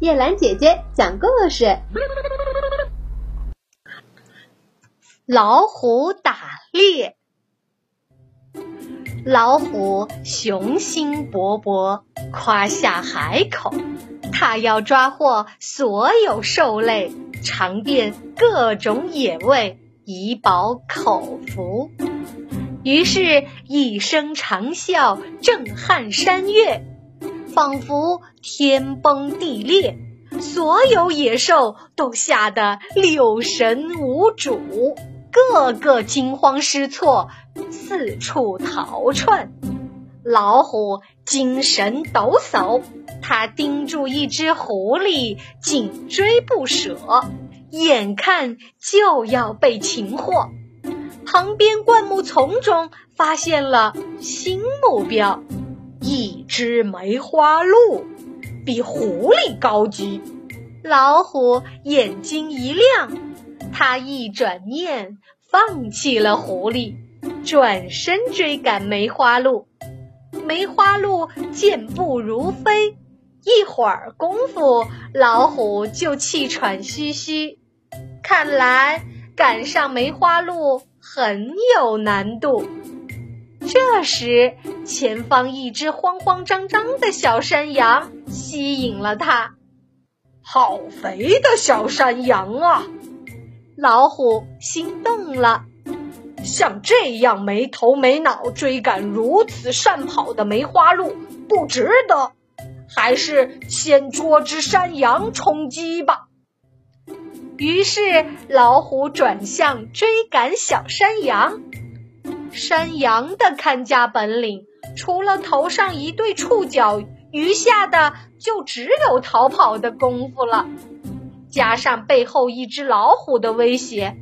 叶兰姐姐讲故事：老虎打猎。老虎雄心勃勃，夸下海口，它要抓获所有兽类，尝遍各种野味，以饱口福。于是，一声长啸震撼山岳。仿佛天崩地裂，所有野兽都吓得六神无主，个个惊慌失措，四处逃窜。老虎精神抖擞，它盯住一只狐狸，紧追不舍，眼看就要被擒获。旁边灌木丛中发现了新目标。一只梅花鹿比狐狸高级，老虎眼睛一亮，他一转念放弃了狐狸，转身追赶梅花鹿。梅花鹿健步如飞，一会儿功夫，老虎就气喘吁吁。看来赶上梅花鹿很有难度。这时，前方一只慌慌张张的小山羊吸引了它。好肥的小山羊啊！老虎心动了。像这样没头没脑追赶如此善跑的梅花鹿，不值得。还是先捉只山羊充饥吧。于是，老虎转向追赶小山羊。山羊的看家本领，除了头上一对触角，余下的就只有逃跑的功夫了。加上背后一只老虎的威胁，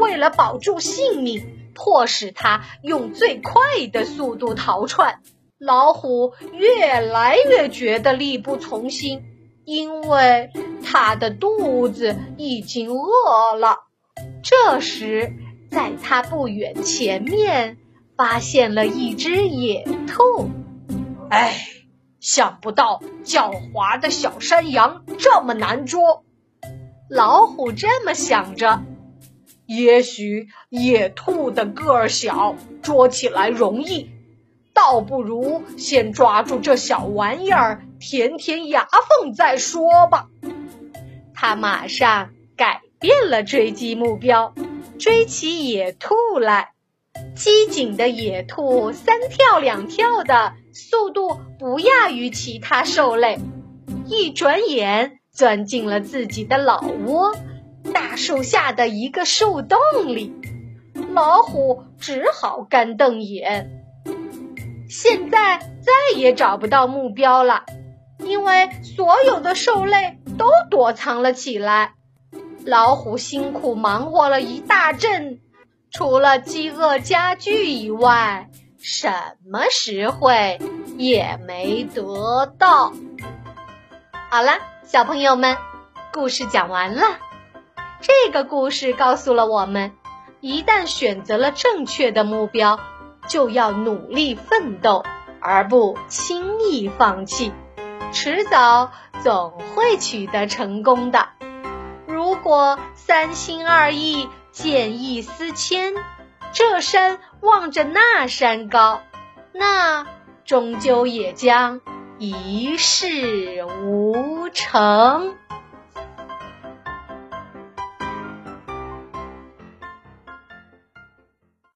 为了保住性命，迫使他用最快的速度逃窜。老虎越来越觉得力不从心，因为他的肚子已经饿了。这时，在他不远前面，发现了一只野兔。哎，想不到狡猾的小山羊这么难捉。老虎这么想着。也许野兔的个儿小，捉起来容易，倒不如先抓住这小玩意儿，填填牙缝再说吧。他马上改变了追击目标。追起野兔来，机警的野兔三跳两跳的速度不亚于其他兽类，一转眼钻进了自己的老窝——大树下的一个树洞里。老虎只好干瞪眼。现在再也找不到目标了，因为所有的兽类都躲藏了起来。老虎辛苦忙活了一大阵，除了饥饿加剧以外，什么实惠也没得到。好了，小朋友们，故事讲完了。这个故事告诉了我们，一旦选择了正确的目标，就要努力奋斗，而不轻易放弃，迟早总会取得成功的。果三心二意、见异思迁，这山望着那山高，那终究也将一事无成。